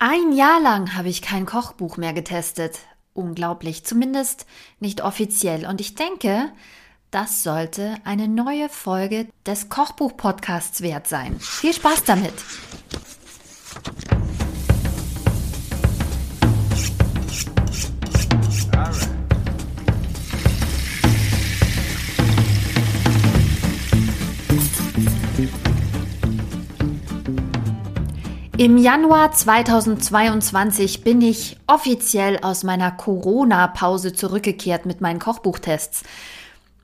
Ein Jahr lang habe ich kein Kochbuch mehr getestet. Unglaublich, zumindest nicht offiziell. Und ich denke, das sollte eine neue Folge des Kochbuch-Podcasts wert sein. Viel Spaß damit! Im Januar 2022 bin ich offiziell aus meiner Corona-Pause zurückgekehrt mit meinen Kochbuchtests.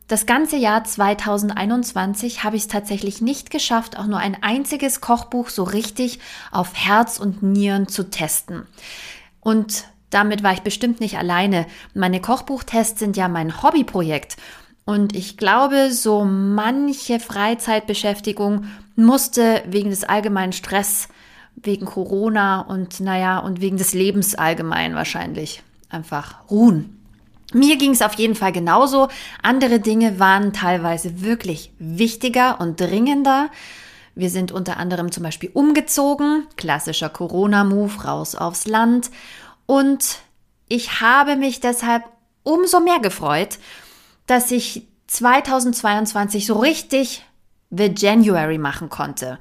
Das ganze Jahr 2021 habe ich es tatsächlich nicht geschafft, auch nur ein einziges Kochbuch so richtig auf Herz und Nieren zu testen. Und damit war ich bestimmt nicht alleine. Meine Kochbuchtests sind ja mein Hobbyprojekt. Und ich glaube, so manche Freizeitbeschäftigung musste wegen des allgemeinen Stress wegen Corona und naja, und wegen des Lebens allgemein wahrscheinlich einfach ruhen. Mir ging es auf jeden Fall genauso. Andere Dinge waren teilweise wirklich wichtiger und dringender. Wir sind unter anderem zum Beispiel umgezogen, klassischer Corona-Move, raus aufs Land. Und ich habe mich deshalb umso mehr gefreut, dass ich 2022 so richtig The January machen konnte.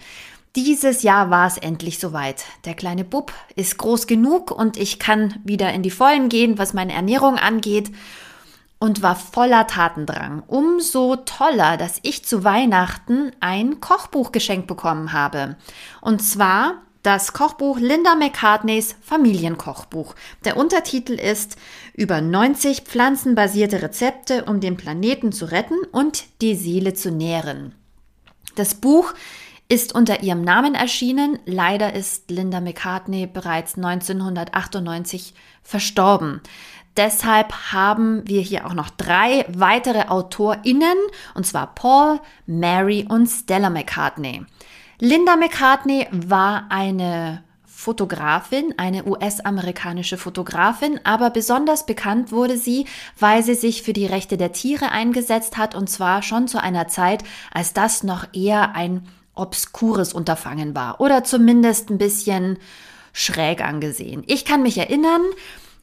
Dieses Jahr war es endlich soweit. Der kleine Bub ist groß genug und ich kann wieder in die Vollen gehen, was meine Ernährung angeht und war voller Tatendrang. Umso toller, dass ich zu Weihnachten ein Kochbuch geschenkt bekommen habe. Und zwar das Kochbuch Linda McCartneys Familienkochbuch. Der Untertitel ist über 90 pflanzenbasierte Rezepte, um den Planeten zu retten und die Seele zu nähren. Das Buch ist unter ihrem Namen erschienen. Leider ist Linda McCartney bereits 1998 verstorben. Deshalb haben wir hier auch noch drei weitere AutorInnen, und zwar Paul, Mary und Stella McCartney. Linda McCartney war eine Fotografin, eine US-amerikanische Fotografin, aber besonders bekannt wurde sie, weil sie sich für die Rechte der Tiere eingesetzt hat und zwar schon zu einer Zeit, als das noch eher ein obskures Unterfangen war oder zumindest ein bisschen schräg angesehen. Ich kann mich erinnern,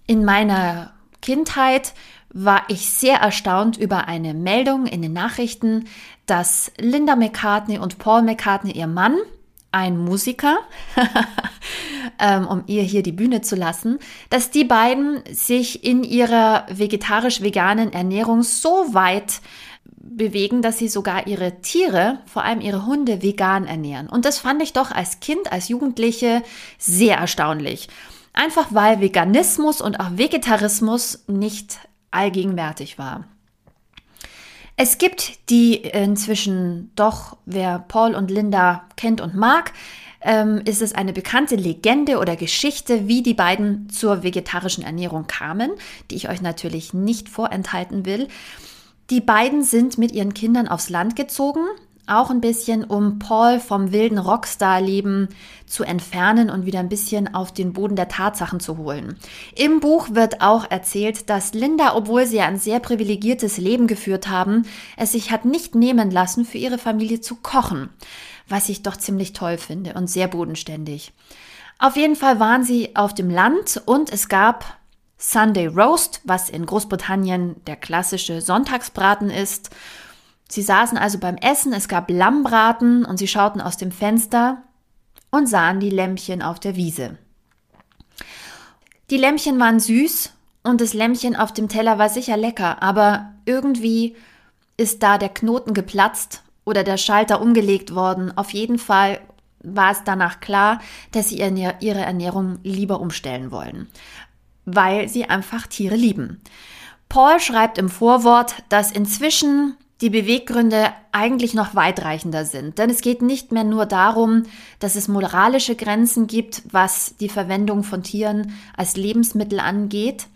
in meiner Kindheit war ich sehr erstaunt über eine Meldung in den Nachrichten, dass Linda McCartney und Paul McCartney, ihr Mann, ein Musiker, ähm, um ihr hier die Bühne zu lassen, dass die beiden sich in ihrer vegetarisch-veganen Ernährung so weit bewegen, dass sie sogar ihre Tiere, vor allem ihre Hunde, vegan ernähren. Und das fand ich doch als Kind, als Jugendliche sehr erstaunlich. Einfach weil Veganismus und auch Vegetarismus nicht allgegenwärtig war. Es gibt die inzwischen doch, wer Paul und Linda kennt und mag, ähm, ist es eine bekannte Legende oder Geschichte, wie die beiden zur vegetarischen Ernährung kamen, die ich euch natürlich nicht vorenthalten will. Die beiden sind mit ihren Kindern aufs Land gezogen, auch ein bisschen, um Paul vom wilden Rockstar-Leben zu entfernen und wieder ein bisschen auf den Boden der Tatsachen zu holen. Im Buch wird auch erzählt, dass Linda, obwohl sie ein sehr privilegiertes Leben geführt haben, es sich hat nicht nehmen lassen, für ihre Familie zu kochen, was ich doch ziemlich toll finde und sehr bodenständig. Auf jeden Fall waren sie auf dem Land und es gab Sunday Roast, was in Großbritannien der klassische Sonntagsbraten ist. Sie saßen also beim Essen, es gab Lammbraten und sie schauten aus dem Fenster und sahen die Lämpchen auf der Wiese. Die Lämpchen waren süß und das Lämpchen auf dem Teller war sicher lecker, aber irgendwie ist da der Knoten geplatzt oder der Schalter umgelegt worden. Auf jeden Fall war es danach klar, dass sie ihre Ernährung lieber umstellen wollen weil sie einfach Tiere lieben. Paul schreibt im Vorwort, dass inzwischen die Beweggründe eigentlich noch weitreichender sind. Denn es geht nicht mehr nur darum, dass es moralische Grenzen gibt, was die Verwendung von Tieren als Lebensmittel angeht.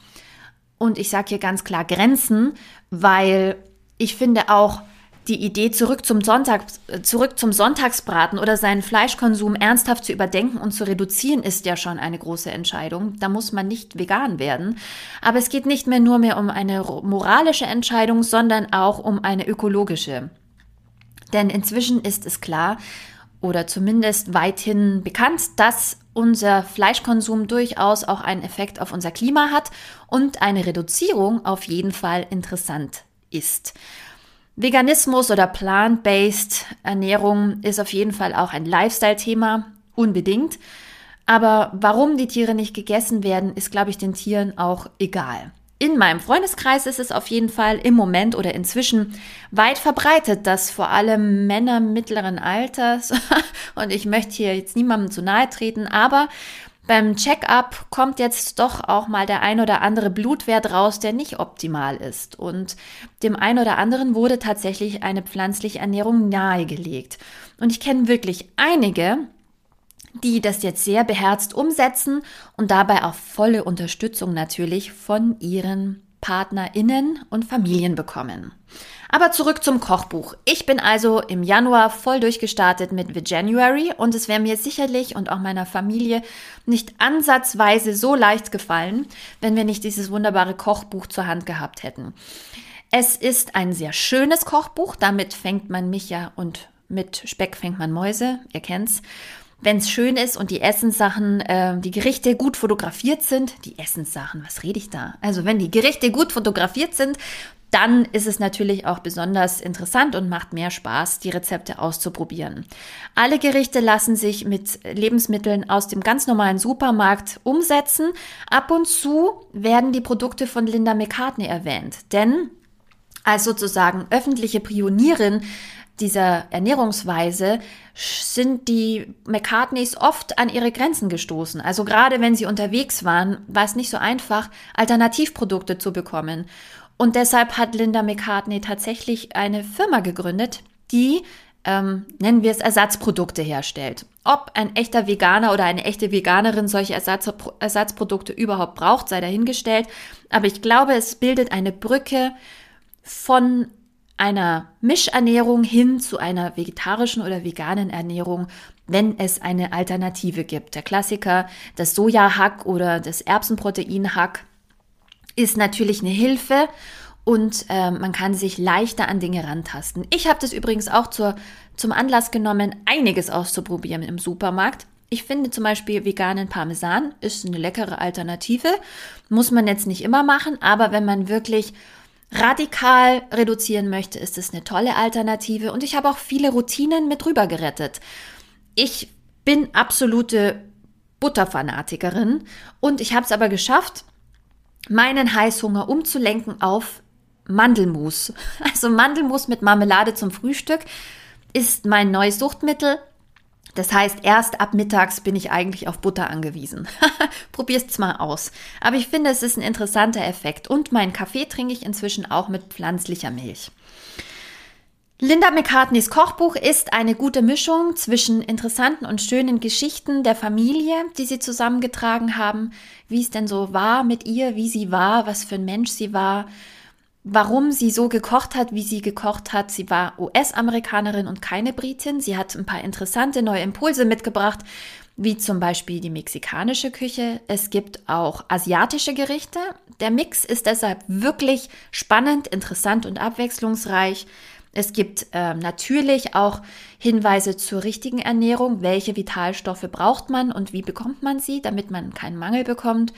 Und ich sage hier ganz klar Grenzen, weil ich finde auch, die Idee, zurück zum, Sonntag, zurück zum Sonntagsbraten oder seinen Fleischkonsum ernsthaft zu überdenken und zu reduzieren, ist ja schon eine große Entscheidung. Da muss man nicht vegan werden. Aber es geht nicht mehr nur mehr um eine moralische Entscheidung, sondern auch um eine ökologische. Denn inzwischen ist es klar, oder zumindest weithin bekannt, dass unser Fleischkonsum durchaus auch einen Effekt auf unser Klima hat und eine Reduzierung auf jeden Fall interessant ist. Veganismus oder plant-based Ernährung ist auf jeden Fall auch ein Lifestyle-Thema, unbedingt. Aber warum die Tiere nicht gegessen werden, ist, glaube ich, den Tieren auch egal. In meinem Freundeskreis ist es auf jeden Fall im Moment oder inzwischen weit verbreitet, dass vor allem Männer mittleren Alters, und ich möchte hier jetzt niemandem zu nahe treten, aber beim Check-up kommt jetzt doch auch mal der ein oder andere Blutwert raus, der nicht optimal ist. Und dem ein oder anderen wurde tatsächlich eine pflanzliche Ernährung nahegelegt. Und ich kenne wirklich einige, die das jetzt sehr beherzt umsetzen und dabei auch volle Unterstützung natürlich von ihren PartnerInnen und Familien bekommen. Aber zurück zum Kochbuch. Ich bin also im Januar voll durchgestartet mit The January und es wäre mir sicherlich und auch meiner Familie nicht ansatzweise so leicht gefallen, wenn wir nicht dieses wunderbare Kochbuch zur Hand gehabt hätten. Es ist ein sehr schönes Kochbuch, damit fängt man mich ja und mit Speck fängt man Mäuse, ihr kennt's wenn es schön ist und die Essenssachen, äh, die Gerichte gut fotografiert sind, die Essenssachen, was rede ich da? Also wenn die Gerichte gut fotografiert sind, dann ist es natürlich auch besonders interessant und macht mehr Spaß, die Rezepte auszuprobieren. Alle Gerichte lassen sich mit Lebensmitteln aus dem ganz normalen Supermarkt umsetzen. Ab und zu werden die Produkte von Linda McCartney erwähnt, denn als sozusagen öffentliche Pionierin dieser Ernährungsweise sind die McCartneys oft an ihre Grenzen gestoßen. Also gerade wenn sie unterwegs waren, war es nicht so einfach, Alternativprodukte zu bekommen. Und deshalb hat Linda McCartney tatsächlich eine Firma gegründet, die, ähm, nennen wir es, Ersatzprodukte herstellt. Ob ein echter Veganer oder eine echte Veganerin solche Ersatz Ersatzprodukte überhaupt braucht, sei dahingestellt. Aber ich glaube, es bildet eine Brücke von einer Mischernährung hin zu einer vegetarischen oder veganen Ernährung, wenn es eine Alternative gibt. Der Klassiker, das Sojahack oder das Erbsenproteinhack ist natürlich eine Hilfe und äh, man kann sich leichter an Dinge rantasten. Ich habe das übrigens auch zur, zum Anlass genommen, einiges auszuprobieren im Supermarkt. Ich finde zum Beispiel veganen Parmesan ist eine leckere Alternative. Muss man jetzt nicht immer machen, aber wenn man wirklich radikal reduzieren möchte, ist es eine tolle Alternative. Und ich habe auch viele Routinen mit rüber gerettet. Ich bin absolute Butterfanatikerin und ich habe es aber geschafft, meinen Heißhunger umzulenken auf Mandelmus. Also Mandelmus mit Marmelade zum Frühstück ist mein neues Suchtmittel. Das heißt, erst ab mittags bin ich eigentlich auf Butter angewiesen. Probier's mal aus. Aber ich finde, es ist ein interessanter Effekt. Und meinen Kaffee trinke ich inzwischen auch mit pflanzlicher Milch. Linda McCartneys Kochbuch ist eine gute Mischung zwischen interessanten und schönen Geschichten der Familie, die sie zusammengetragen haben, wie es denn so war mit ihr, wie sie war, was für ein Mensch sie war, warum sie so gekocht hat, wie sie gekocht hat. Sie war US-Amerikanerin und keine Britin. Sie hat ein paar interessante neue Impulse mitgebracht, wie zum Beispiel die mexikanische Küche. Es gibt auch asiatische Gerichte. Der Mix ist deshalb wirklich spannend, interessant und abwechslungsreich. Es gibt äh, natürlich auch Hinweise zur richtigen Ernährung. Welche Vitalstoffe braucht man und wie bekommt man sie, damit man keinen Mangel bekommt.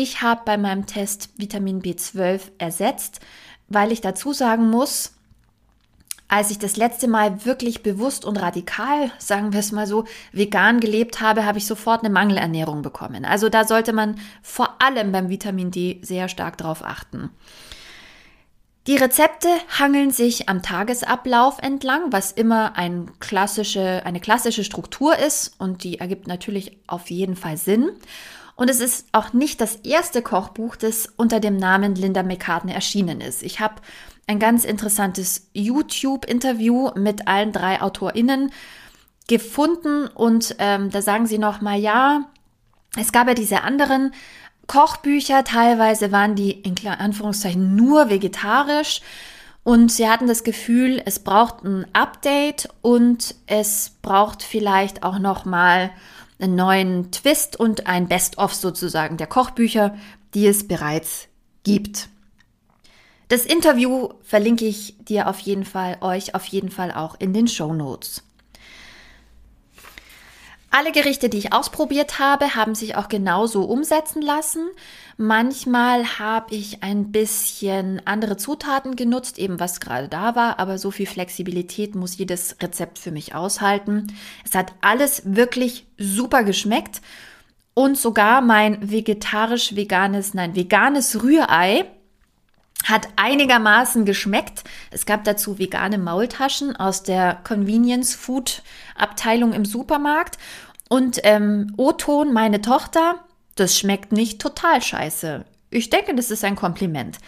Ich habe bei meinem Test Vitamin B12 ersetzt, weil ich dazu sagen muss, als ich das letzte Mal wirklich bewusst und radikal, sagen wir es mal so, vegan gelebt habe, habe ich sofort eine Mangelernährung bekommen. Also da sollte man vor allem beim Vitamin D sehr stark drauf achten. Die Rezepte hangeln sich am Tagesablauf entlang, was immer ein klassische, eine klassische Struktur ist und die ergibt natürlich auf jeden Fall Sinn. Und es ist auch nicht das erste Kochbuch, das unter dem Namen Linda McCartney erschienen ist. Ich habe ein ganz interessantes YouTube-Interview mit allen drei AutorInnen gefunden und ähm, da sagen sie noch mal, ja, es gab ja diese anderen Kochbücher, teilweise waren die in Anführungszeichen nur vegetarisch und sie hatten das Gefühl, es braucht ein Update und es braucht vielleicht auch noch mal einen neuen Twist und ein Best-of sozusagen der Kochbücher, die es bereits gibt. Das Interview verlinke ich dir auf jeden Fall, euch auf jeden Fall auch in den Show Notes. Alle Gerichte, die ich ausprobiert habe, haben sich auch genauso umsetzen lassen. Manchmal habe ich ein bisschen andere Zutaten genutzt, eben was gerade da war, aber so viel Flexibilität muss jedes Rezept für mich aushalten. Es hat alles wirklich super geschmeckt und sogar mein vegetarisch-veganes, nein, veganes Rührei hat einigermaßen geschmeckt. Es gab dazu vegane Maultaschen aus der Convenience Food Abteilung im Supermarkt. Und ähm, O-Ton, meine Tochter, das schmeckt nicht total scheiße. Ich denke, das ist ein Kompliment.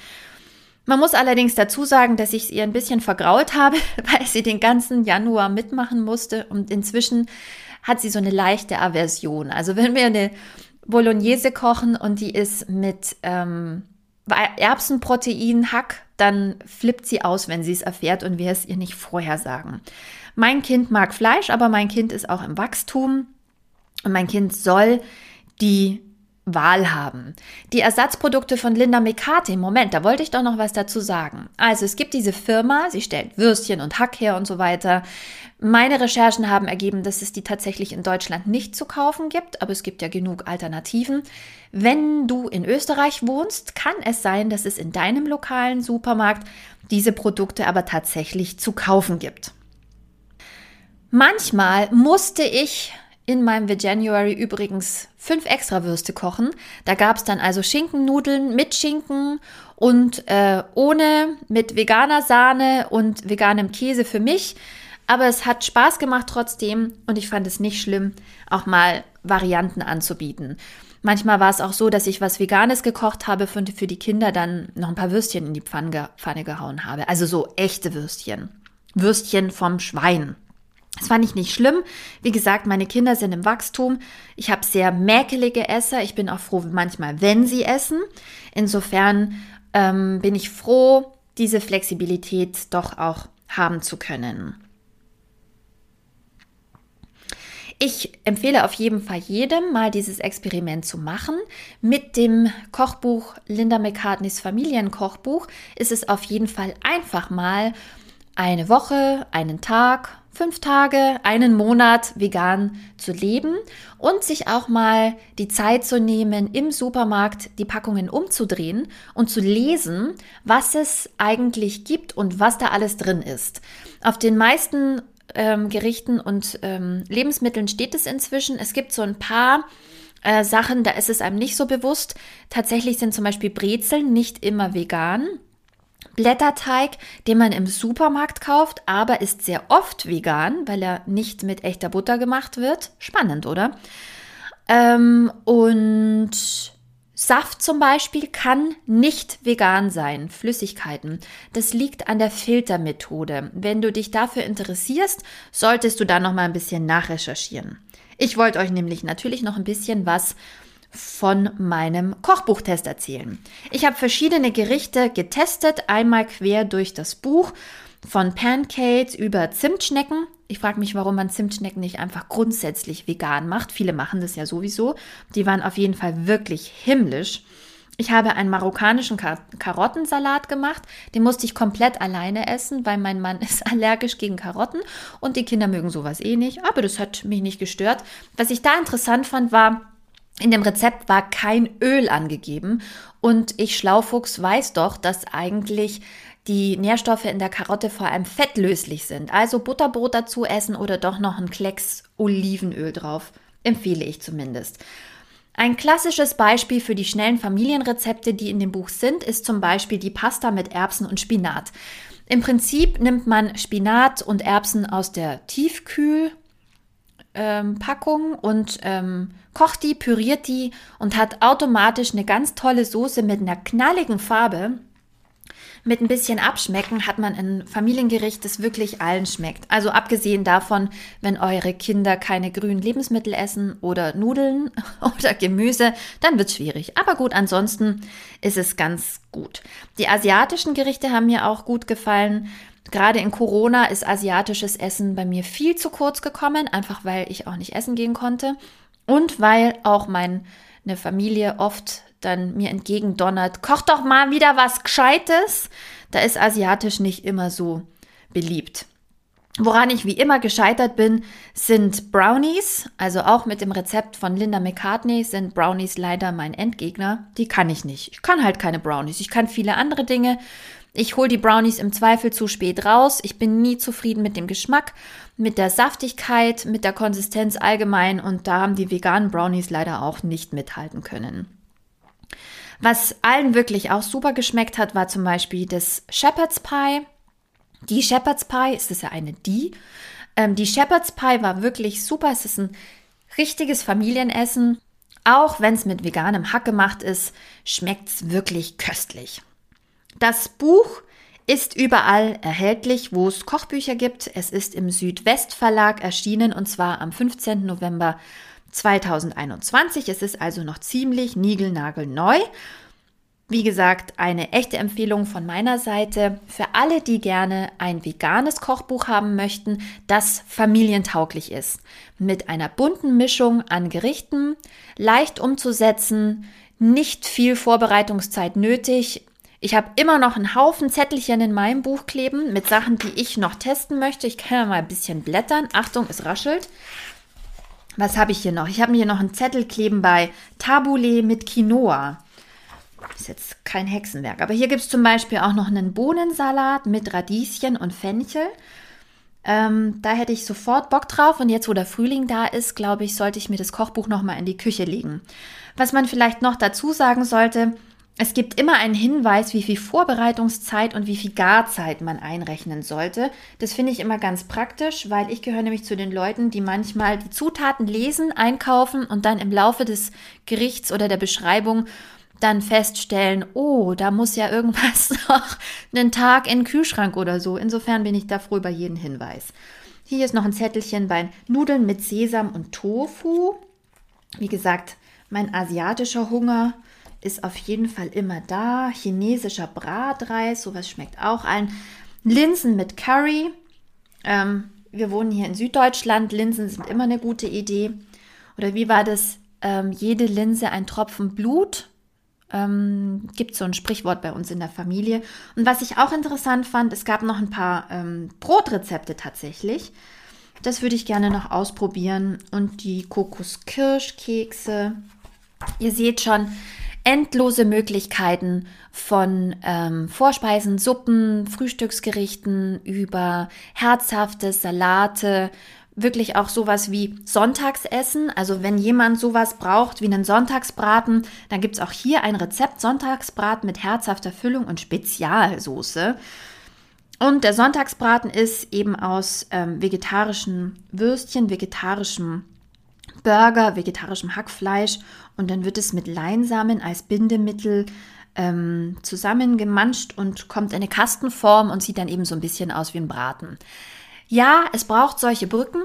Man muss allerdings dazu sagen, dass ich es ihr ein bisschen vergrault habe, weil sie den ganzen Januar mitmachen musste und inzwischen hat sie so eine leichte Aversion. Also wenn wir eine Bolognese kochen und die ist mit ähm, Erbsenprotein, Hack, dann flippt sie aus, wenn sie es erfährt und wir es ihr nicht vorher sagen. Mein Kind mag Fleisch, aber mein Kind ist auch im Wachstum und mein Kind soll die Wahl haben. Die Ersatzprodukte von Linda McCarthy, Moment, da wollte ich doch noch was dazu sagen. Also es gibt diese Firma, sie stellt Würstchen und Hack her und so weiter. Meine Recherchen haben ergeben, dass es die tatsächlich in Deutschland nicht zu kaufen gibt, aber es gibt ja genug Alternativen. Wenn du in Österreich wohnst, kann es sein, dass es in deinem lokalen Supermarkt diese Produkte aber tatsächlich zu kaufen gibt. Manchmal musste ich in meinem Veganuary übrigens fünf extra Würste kochen. Da gab es dann also Schinkennudeln mit Schinken und äh, ohne, mit veganer Sahne und veganem Käse für mich. Aber es hat Spaß gemacht trotzdem und ich fand es nicht schlimm, auch mal Varianten anzubieten. Manchmal war es auch so, dass ich was Veganes gekocht habe und für die Kinder dann noch ein paar Würstchen in die Pfanne gehauen habe. Also so echte Würstchen. Würstchen vom Schwein. Das fand ich nicht schlimm. Wie gesagt, meine Kinder sind im Wachstum. Ich habe sehr mäkelige Esser. Ich bin auch froh manchmal, wenn sie essen. Insofern ähm, bin ich froh, diese Flexibilität doch auch haben zu können. Ich empfehle auf jeden Fall jedem, mal dieses Experiment zu machen. Mit dem Kochbuch Linda McCartneys Familienkochbuch ist es auf jeden Fall einfach mal eine Woche, einen Tag, fünf Tage, einen Monat vegan zu leben und sich auch mal die Zeit zu nehmen, im Supermarkt die Packungen umzudrehen und zu lesen, was es eigentlich gibt und was da alles drin ist. Auf den meisten ähm, Gerichten und ähm, Lebensmitteln steht es inzwischen. Es gibt so ein paar äh, Sachen, da ist es einem nicht so bewusst. Tatsächlich sind zum Beispiel Brezeln nicht immer vegan. Blätterteig, den man im Supermarkt kauft, aber ist sehr oft vegan, weil er nicht mit echter Butter gemacht wird. Spannend, oder? Ähm, und Saft zum Beispiel kann nicht vegan sein, Flüssigkeiten. Das liegt an der Filtermethode. Wenn du dich dafür interessierst, solltest du da noch mal ein bisschen nachrecherchieren. Ich wollte euch nämlich natürlich noch ein bisschen was von meinem Kochbuchtest erzählen. Ich habe verschiedene Gerichte getestet, einmal quer durch das Buch von Pancakes über Zimtschnecken. Ich frage mich, warum man Zimtschnecken nicht einfach grundsätzlich vegan macht. Viele machen das ja sowieso. Die waren auf jeden Fall wirklich himmlisch. Ich habe einen marokkanischen Kar Karottensalat gemacht. Den musste ich komplett alleine essen, weil mein Mann ist allergisch gegen Karotten und die Kinder mögen sowas eh nicht. Aber das hat mich nicht gestört. Was ich da interessant fand, war, in dem Rezept war kein Öl angegeben und ich Schlaufuchs weiß doch, dass eigentlich die Nährstoffe in der Karotte vor allem fettlöslich sind. Also Butterbrot dazu essen oder doch noch ein Klecks Olivenöl drauf. Empfehle ich zumindest. Ein klassisches Beispiel für die schnellen Familienrezepte, die in dem Buch sind, ist zum Beispiel die Pasta mit Erbsen und Spinat. Im Prinzip nimmt man Spinat und Erbsen aus der Tiefkühlpackung ähm, und ähm, kocht die, püriert die und hat automatisch eine ganz tolle Soße mit einer knalligen Farbe mit ein bisschen Abschmecken hat man ein Familiengericht, das wirklich allen schmeckt. Also abgesehen davon, wenn eure Kinder keine grünen Lebensmittel essen oder Nudeln oder Gemüse, dann wird es schwierig. Aber gut, ansonsten ist es ganz gut. Die asiatischen Gerichte haben mir auch gut gefallen. Gerade in Corona ist asiatisches Essen bei mir viel zu kurz gekommen, einfach weil ich auch nicht essen gehen konnte und weil auch meine Familie oft dann mir entgegendonnert, koch doch mal wieder was Gescheites. Da ist asiatisch nicht immer so beliebt. Woran ich wie immer gescheitert bin, sind Brownies. Also auch mit dem Rezept von Linda McCartney sind Brownies leider mein Endgegner. Die kann ich nicht. Ich kann halt keine Brownies. Ich kann viele andere Dinge. Ich hole die Brownies im Zweifel zu spät raus. Ich bin nie zufrieden mit dem Geschmack, mit der Saftigkeit, mit der Konsistenz allgemein. Und da haben die veganen Brownies leider auch nicht mithalten können. Was allen wirklich auch super geschmeckt hat, war zum Beispiel das Shepherd's Pie. Die Shepherd's Pie, ist es ja eine die? Ähm, die Shepherd's Pie war wirklich super. Es ist ein richtiges Familienessen. Auch wenn es mit veganem Hack gemacht ist, schmeckt es wirklich köstlich. Das Buch ist überall erhältlich, wo es Kochbücher gibt. Es ist im Südwestverlag erschienen und zwar am 15. November 2021. Es ist also noch ziemlich niegelnagelneu. Wie gesagt, eine echte Empfehlung von meiner Seite für alle, die gerne ein veganes Kochbuch haben möchten, das familientauglich ist. Mit einer bunten Mischung an Gerichten, leicht umzusetzen, nicht viel Vorbereitungszeit nötig. Ich habe immer noch einen Haufen Zettelchen in meinem Buch kleben mit Sachen, die ich noch testen möchte. Ich kann ja mal ein bisschen blättern. Achtung, es raschelt. Was habe ich hier noch? Ich habe mir hier noch einen Zettel kleben bei Tabule mit Quinoa. Ist jetzt kein Hexenwerk. Aber hier gibt es zum Beispiel auch noch einen Bohnensalat mit Radieschen und Fenchel. Ähm, da hätte ich sofort Bock drauf. Und jetzt, wo der Frühling da ist, glaube ich, sollte ich mir das Kochbuch nochmal in die Küche legen. Was man vielleicht noch dazu sagen sollte, es gibt immer einen Hinweis, wie viel Vorbereitungszeit und wie viel Garzeit man einrechnen sollte. Das finde ich immer ganz praktisch, weil ich gehöre nämlich zu den Leuten, die manchmal die Zutaten lesen, einkaufen und dann im Laufe des Gerichts oder der Beschreibung dann feststellen, oh, da muss ja irgendwas noch einen Tag in den Kühlschrank oder so. Insofern bin ich da froh über jeden Hinweis. Hier ist noch ein Zettelchen bei Nudeln mit Sesam und Tofu. Wie gesagt, mein asiatischer Hunger ist auf jeden Fall immer da. Chinesischer Bratreis, sowas schmeckt auch allen. Linsen mit Curry. Ähm, wir wohnen hier in Süddeutschland. Linsen sind immer eine gute Idee. Oder wie war das? Ähm, jede Linse ein Tropfen Blut. Ähm, gibt so ein Sprichwort bei uns in der Familie. Und was ich auch interessant fand, es gab noch ein paar ähm, Brotrezepte tatsächlich. Das würde ich gerne noch ausprobieren. Und die Kokoskirschkekse. Ihr seht schon, endlose Möglichkeiten von ähm, Vorspeisen, Suppen, Frühstücksgerichten über herzhafte Salate, wirklich auch sowas wie Sonntagsessen. Also wenn jemand sowas braucht wie einen Sonntagsbraten, dann gibt es auch hier ein Rezept Sonntagsbraten mit herzhafter Füllung und Spezialsoße. Und der Sonntagsbraten ist eben aus ähm, vegetarischen Würstchen, vegetarischem Burger, vegetarischem Hackfleisch und dann wird es mit Leinsamen als Bindemittel ähm, zusammengemanscht und kommt in eine Kastenform und sieht dann eben so ein bisschen aus wie ein Braten. Ja, es braucht solche Brücken.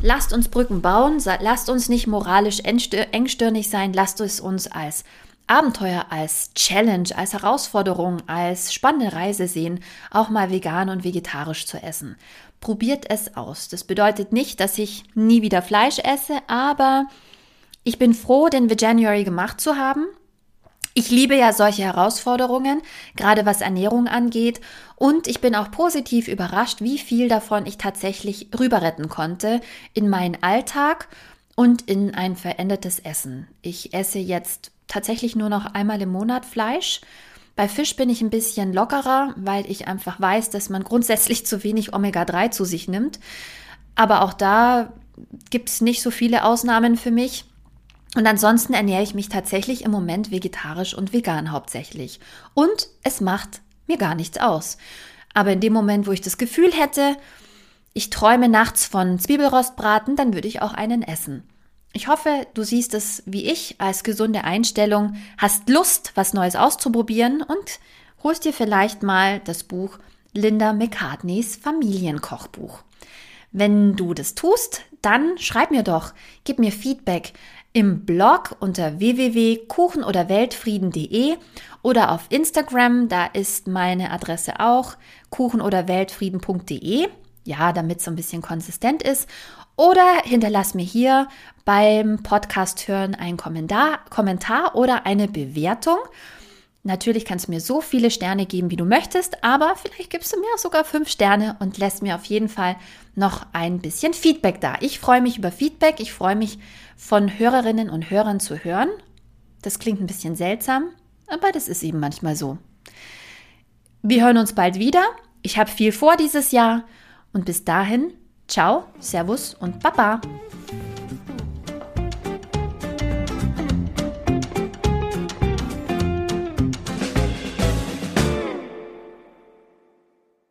Lasst uns Brücken bauen, lasst uns nicht moralisch engstirnig sein, lasst es uns als Abenteuer, als Challenge, als Herausforderung, als spannende Reise sehen, auch mal vegan und vegetarisch zu essen. Probiert es aus. Das bedeutet nicht, dass ich nie wieder Fleisch esse, aber ich bin froh, den Veganuary gemacht zu haben. Ich liebe ja solche Herausforderungen, gerade was Ernährung angeht. Und ich bin auch positiv überrascht, wie viel davon ich tatsächlich rüber retten konnte in meinen Alltag und in ein verändertes Essen. Ich esse jetzt tatsächlich nur noch einmal im Monat Fleisch. Bei Fisch bin ich ein bisschen lockerer, weil ich einfach weiß, dass man grundsätzlich zu wenig Omega-3 zu sich nimmt. Aber auch da gibt es nicht so viele Ausnahmen für mich. Und ansonsten ernähre ich mich tatsächlich im Moment vegetarisch und vegan hauptsächlich. Und es macht mir gar nichts aus. Aber in dem Moment, wo ich das Gefühl hätte, ich träume nachts von Zwiebelrostbraten, dann würde ich auch einen essen. Ich hoffe, du siehst es wie ich als gesunde Einstellung, hast Lust, was Neues auszuprobieren und holst dir vielleicht mal das Buch Linda McCartneys Familienkochbuch. Wenn du das tust, dann schreib mir doch, gib mir Feedback im Blog unter www.kuchenoderweltfrieden.de oder auf Instagram, da ist meine Adresse auch kuchenoderweltfrieden.de. Ja, damit es so ein bisschen konsistent ist. Oder hinterlass mir hier beim Podcast hören einen Kommentar, Kommentar oder eine Bewertung. Natürlich kannst du mir so viele Sterne geben, wie du möchtest, aber vielleicht gibst du mir sogar fünf Sterne und lässt mir auf jeden Fall noch ein bisschen Feedback da. Ich freue mich über Feedback. Ich freue mich von Hörerinnen und Hörern zu hören. Das klingt ein bisschen seltsam, aber das ist eben manchmal so. Wir hören uns bald wieder. Ich habe viel vor dieses Jahr und bis dahin, ciao, servus und baba.